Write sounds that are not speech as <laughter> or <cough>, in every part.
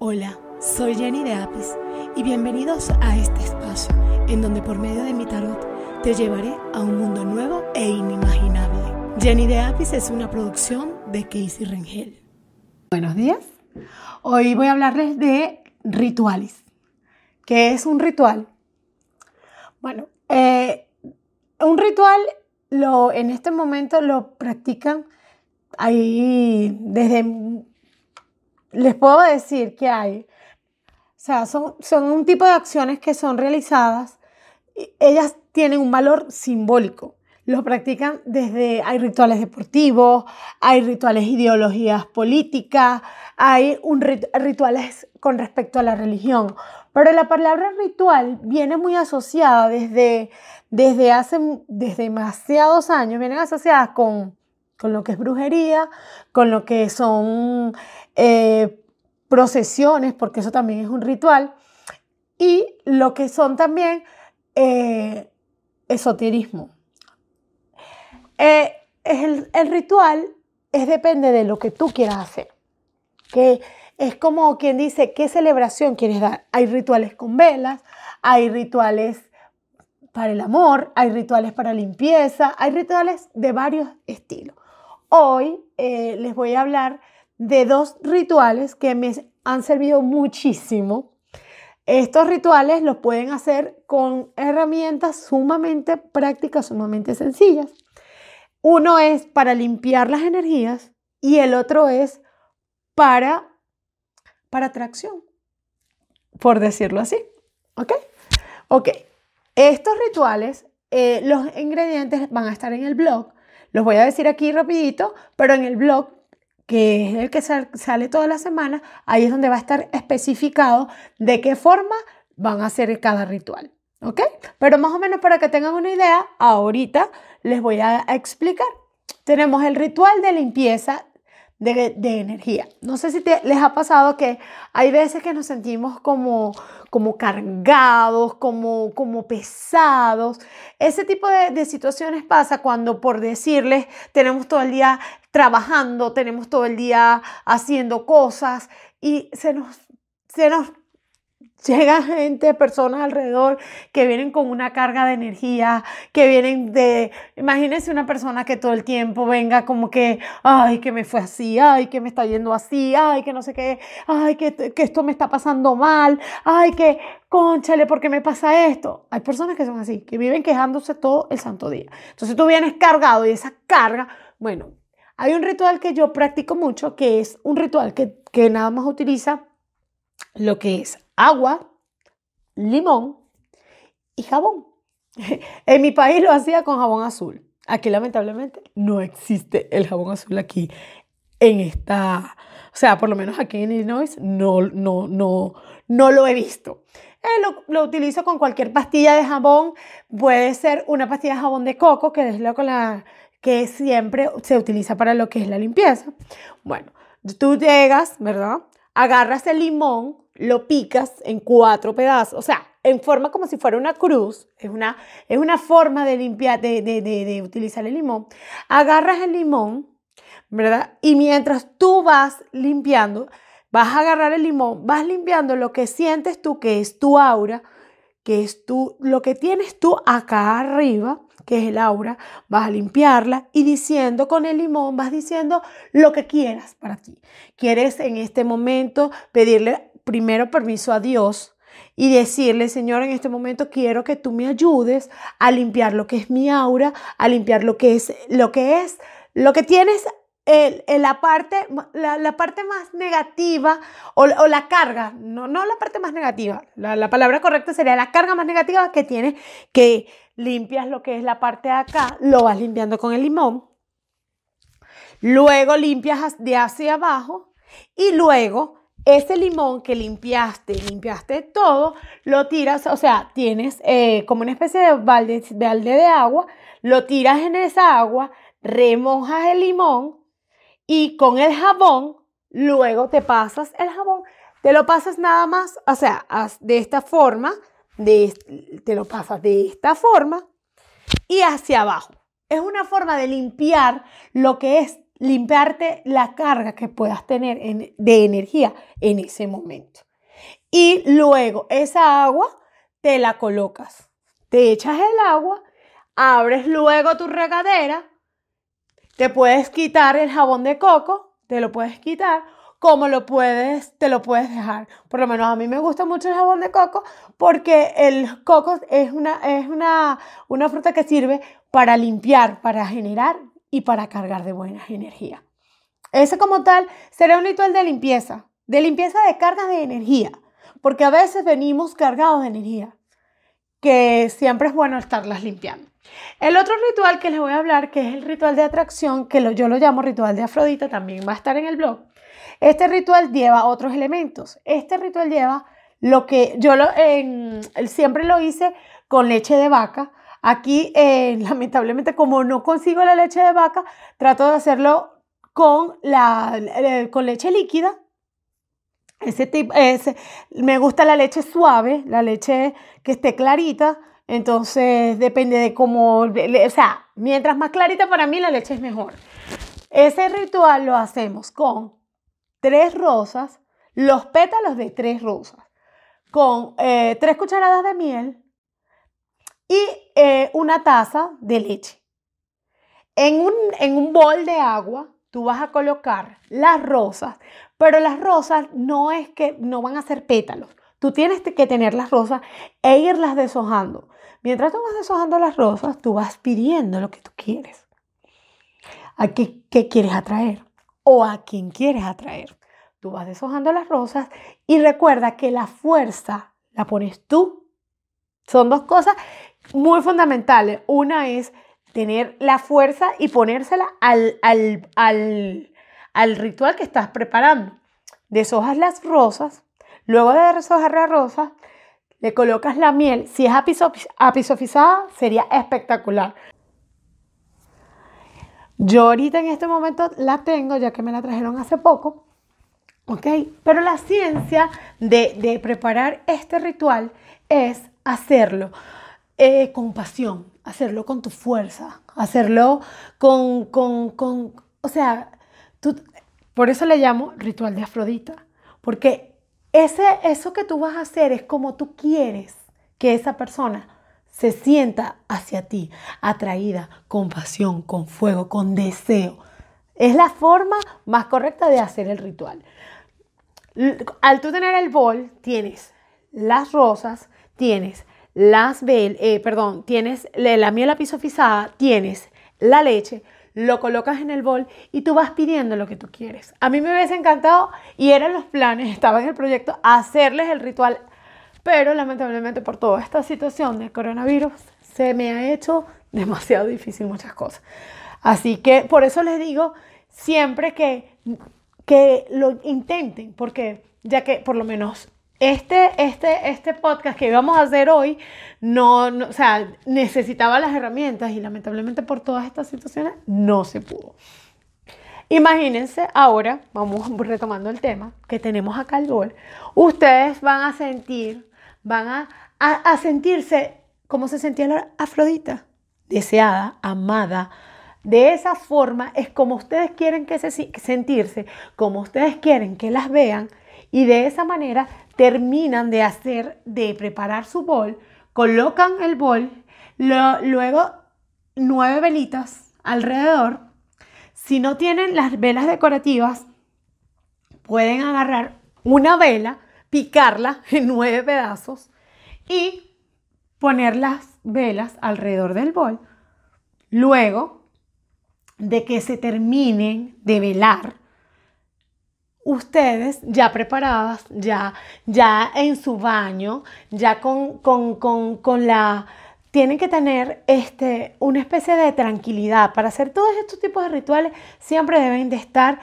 Hola, soy Jenny de Apis y bienvenidos a este espacio en donde por medio de mi tarot te llevaré a un mundo nuevo e inimaginable. Jenny de Apis es una producción de Casey Rengel. Buenos días. Hoy voy a hablarles de rituales. ¿Qué es un ritual? Bueno, eh, un ritual lo, en este momento lo practican ahí desde les puedo decir que hay, o sea, son, son un tipo de acciones que son realizadas, ellas tienen un valor simbólico. Los practican desde, hay rituales deportivos, hay rituales ideologías políticas, hay un rituales con respecto a la religión. Pero la palabra ritual viene muy asociada desde, desde hace desde demasiados años, vienen asociadas con con lo que es brujería, con lo que son eh, procesiones, porque eso también es un ritual, y lo que son también eh, esoterismo. Eh, el, el, ritual es depende de lo que tú quieras hacer, que es como quien dice qué celebración quieres dar. Hay rituales con velas, hay rituales para el amor, hay rituales para limpieza, hay rituales de varios estilos. Hoy eh, les voy a hablar de dos rituales que me han servido muchísimo. Estos rituales los pueden hacer con herramientas sumamente prácticas, sumamente sencillas. Uno es para limpiar las energías y el otro es para, para atracción, por decirlo así. ¿Ok? Ok. Estos rituales, eh, los ingredientes van a estar en el blog los voy a decir aquí rapidito, pero en el blog, que es el que sale toda la semana, ahí es donde va a estar especificado de qué forma van a hacer cada ritual. ¿Ok? Pero más o menos para que tengan una idea, ahorita les voy a explicar. Tenemos el ritual de limpieza de, energía. No sé si les ha pasado que hay veces que nos sentimos como, como cargados, como, como pesados. Ese tipo de, de situaciones pasa cuando, por decirles, tenemos todo el día trabajando, tenemos todo el día haciendo cosas y se nos, se nos Llega gente, personas alrededor que vienen con una carga de energía, que vienen de, imagínense una persona que todo el tiempo venga como que, ay, que me fue así, ay, que me está yendo así, ay, que no sé qué, ay, que, que esto me está pasando mal, ay, que, conchale, ¿por qué me pasa esto? Hay personas que son así, que viven quejándose todo el santo día. Entonces tú vienes cargado y esa carga, bueno, hay un ritual que yo practico mucho, que es un ritual que, que nada más utiliza lo que es agua, limón y jabón. <laughs> En mi país lo hacía con jabón azul. Aquí lamentablemente no existe el jabón azul aquí en esta, o sea, por lo menos aquí en Illinois no, no, no, no lo he visto. Eh, lo, lo, utilizo con cualquier pastilla de jabón. Puede ser una pastilla de jabón de coco, que es con la que siempre se utiliza para lo que es la limpieza. Bueno, tú llegas, ¿verdad? Agarras el limón, lo picas en cuatro pedazos, o sea, en forma como si fuera una cruz, es una, es una forma de limpiar, de, de, de, utilizar el limón. Agarras el limón, ¿verdad? Y mientras tú vas limpiando, vas a agarrar el limón, vas limpiando lo que sientes tú, que es tu aura, que es tú, lo que tienes tú acá arriba, que es el aura, vas a limpiarla y diciendo con el limón, vas diciendo lo que quieras para ti. Quieres en este momento pedirle primero permiso a Dios y decirle, Señor, en este momento quiero que tú me ayudes a limpiar lo que es mi aura, a limpiar lo que es, lo que es, lo que tienes en la, parte, la, parte más negativa o, la carga, no, no la parte más negativa, la, la, palabra correcta sería la carga más negativa que tienes, que limpias lo que es la parte de acá, lo vas limpiando con el limón, luego limpias de hacia abajo y luego ese limón que limpiaste, limpiaste todo, lo tiras, o sea, tienes eh, como una especie de balde, balde de agua, lo tiras en esa agua, remojas el limón y con el jabón, luego te pasas el jabón, te lo pasas nada más, o sea, de esta forma, de, te lo pasas de esta forma y hacia abajo. Es una forma de limpiar lo que es limpiarte la carga que puedas tener de energía en ese momento. Y luego esa agua te la colocas. Te echas el agua, abres luego tu regadera, te puedes quitar el jabón de coco, te lo puedes quitar, como lo puedes, te lo puedes dejar. Por lo menos a mí me gusta mucho el jabón de coco porque el coco es una, es una, una fruta que sirve para limpiar, para generar y para cargar de buena energía. Ese como tal será un ritual de limpieza, de limpieza de cargas de energía, porque a veces venimos cargados de energía, que siempre es bueno estarlas limpiando. El otro ritual que les voy a hablar, que es el ritual de atracción, que yo lo llamo ritual de Afrodita, también va a estar en el blog. Este ritual lleva otros elementos. Este ritual lleva lo que yo siempre lo hice con leche de vaca, Aquí, eh, <laughs> lamentablemente, como no consigo la leche de vaca, trato de hacerlo con, la, eh, con leche líquida. Ese tipo, ese, me gusta la leche suave, la leche que esté clarita. Entonces, depende de cómo, o sea, mientras más clarita para mí, la leche es mejor. Ese ritual lo hacemos con tres rosas, los pétalos de tres rosas, con eh, tres cucharadas de miel, y eh, una taza de leche. En un, en un bol de agua tú vas a colocar las rosas, pero las rosas no es que no van a ser pétalos. Tú tienes que tener las rosas e irlas deshojando. Mientras tú vas deshojando las rosas, tú vas pidiendo lo que tú quieres. ¿A qué, qué quieres atraer? ¿O a quién quieres atraer? Tú vas deshojando las rosas y recuerda que la fuerza la pones tú. Son dos cosas muy fundamentales. Una es tener la fuerza y ponérsela al, al, ritual que estás preparando. Deshojas las rosas, luego de deshojar las rosas, le colocas la miel. Si es apisofizada, sería espectacular. Yo ahorita en este momento la tengo, ya que me la trajeron hace poco. ¿Ok? Pero la ciencia de, de preparar este ritual es hacerlo eh, con pasión, hacerlo con tu fuerza, hacerlo con, con, con o sea, tú, por eso le llamo ritual de Afrodita, porque ese, eso que tú vas a hacer es como tú quieres que esa persona se sienta hacia ti, atraída, con pasión, con fuego, con deseo. Es la forma más correcta de hacer el ritual. Al tú tener el bol, tienes las rosas, tienes las eh, perdón, tienes la miel apisofizada, tienes la leche, lo colocas en el bol y tú vas pidiendo lo que tú quieres. A mí me hubiese encantado y eran los planes, <laughs> estaba en el proyecto, hacerles el ritual, pero lamentablemente por toda esta situación de coronavirus se me ha hecho demasiado difícil muchas cosas. Así que por eso les digo siempre que, que lo intenten, porque ya que por lo menos este, este, este podcast que íbamos a hacer hoy, no, o sea, necesitaba las herramientas y lamentablemente por todas estas situaciones no se pudo. Imagínense ahora, vamos retomando el tema, que tenemos acá el bol, ustedes van a sentir, van a, a, sentirse como se sentía la Afrodita, deseada, amada, de esa forma es como ustedes quieren que se, sentirse, como ustedes quieren que las vean y de esa manera terminan de hacer, de preparar su bol, colocan el bol, luego nueve velitas alrededor. Si no tienen las velas decorativas, pueden agarrar una vela, picarla <laughs> en nueve pedazos y poner las velas alrededor del bol. Luego de que se terminen de velar, ustedes ya preparadas, ya, ya en su baño, ya con, con, la... Tienen que tener este, una especie de tranquilidad. Para hacer todos estos tipos de rituales siempre deben de estar,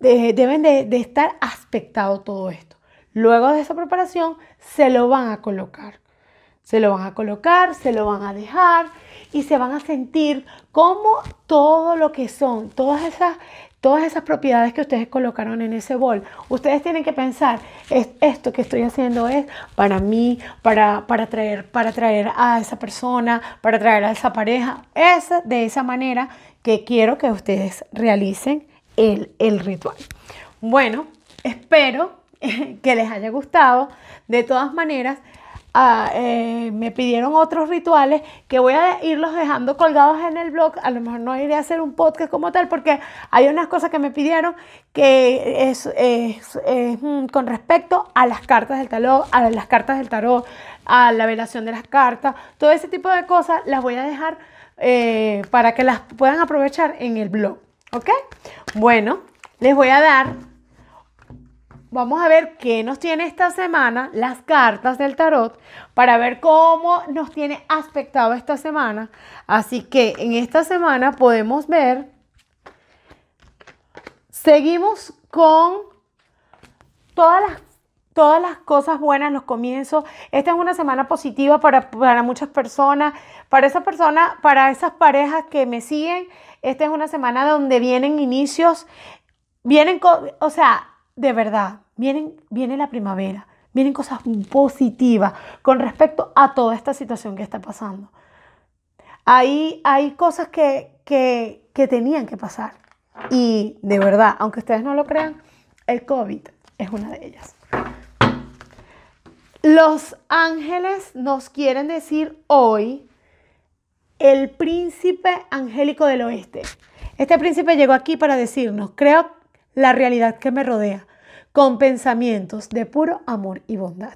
deben de, de estar aspectado todo esto. Luego de esa preparación se lo van a colocar. Se lo van a colocar, se lo van a dejar y se van a sentir como todo lo que son, todas esas, todas esas propiedades que ustedes colocaron en ese bol. Ustedes tienen que pensar, esto que estoy haciendo es para mí, para, para, traer, para traer a esa persona, para traer a esa pareja. Es de esa manera que quiero que ustedes realicen el, el ritual. Bueno, espero <laughs> que les haya gustado. De todas maneras, eh, me pidieron otros rituales que voy a irlos dejando colgados en el blog. A lo mejor no iré a hacer un podcast como tal porque hay unas cosas que me pidieron que es, mm, con respecto a las cartas del tarot, a las cartas del tarot, a la velación de las cartas, todo ese tipo de cosas las voy a dejar eh, para que las puedan aprovechar en el blog. ¿Ok? Bueno, les voy a dar vamos a ver qué nos tiene esta semana las cartas del tarot para ver cómo nos tiene aspectado esta semana. Así que en esta semana podemos ver, seguimos con todas las, todas las cosas buenas, los comienzos. Esta es una semana positiva para, para muchas personas, para esa persona, para esas parejas que me siguen. Esta es una semana donde vienen inicios, vienen, o sea, de verdad, vienen, viene la primavera, vienen cosas positivas con respecto a toda esta situación que está pasando. Hay cosas que, que, que tenían que pasar. Y de verdad, aunque ustedes no lo crean, el COVID es una de ellas. Los ángeles nos quieren decir hoy el príncipe angélico del oeste. Este príncipe llegó aquí para decirnos, creo la realidad que me rodea con pensamientos de puro amor y bondad.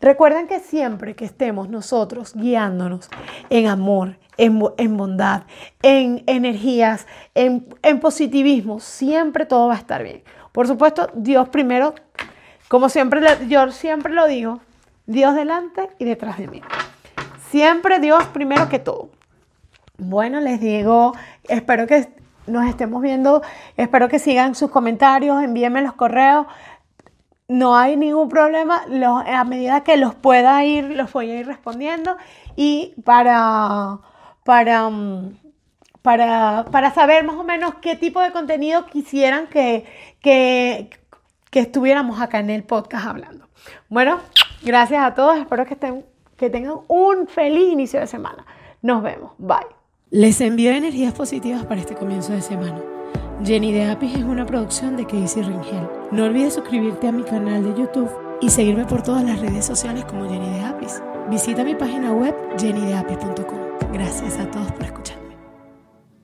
Recuerden que siempre que estemos nosotros guiándonos en amor, en, bondad, en energías, en, en positivismo, siempre todo va a estar bien. Por supuesto, Dios primero, como siempre, yo siempre lo digo, Dios delante y detrás de mí. Siempre Dios primero que todo. Bueno, les digo, espero que nos estemos viendo. Espero que sigan sus comentarios, envíenme los correos. No hay ningún problema. a medida que los pueda ir, los voy a ir respondiendo. Y para, para, mm, para, para saber más o menos qué tipo de contenido quisieran que, que, que estuviéramos acá en el podcast hablando. Bueno, gracias a todos. Espero que, estén, que tengan un feliz inicio de semana. Nos vemos. Bye. Les envío energías positivas para este comienzo de semana. Jenny de Apis es una producción de Casey Ringel. No olvides suscribirte a mi canal de YouTube y seguirme por todas las redes sociales como Jenny de Apis. Visita mi página web jennydeapis.com. Gracias a todos por escuchar.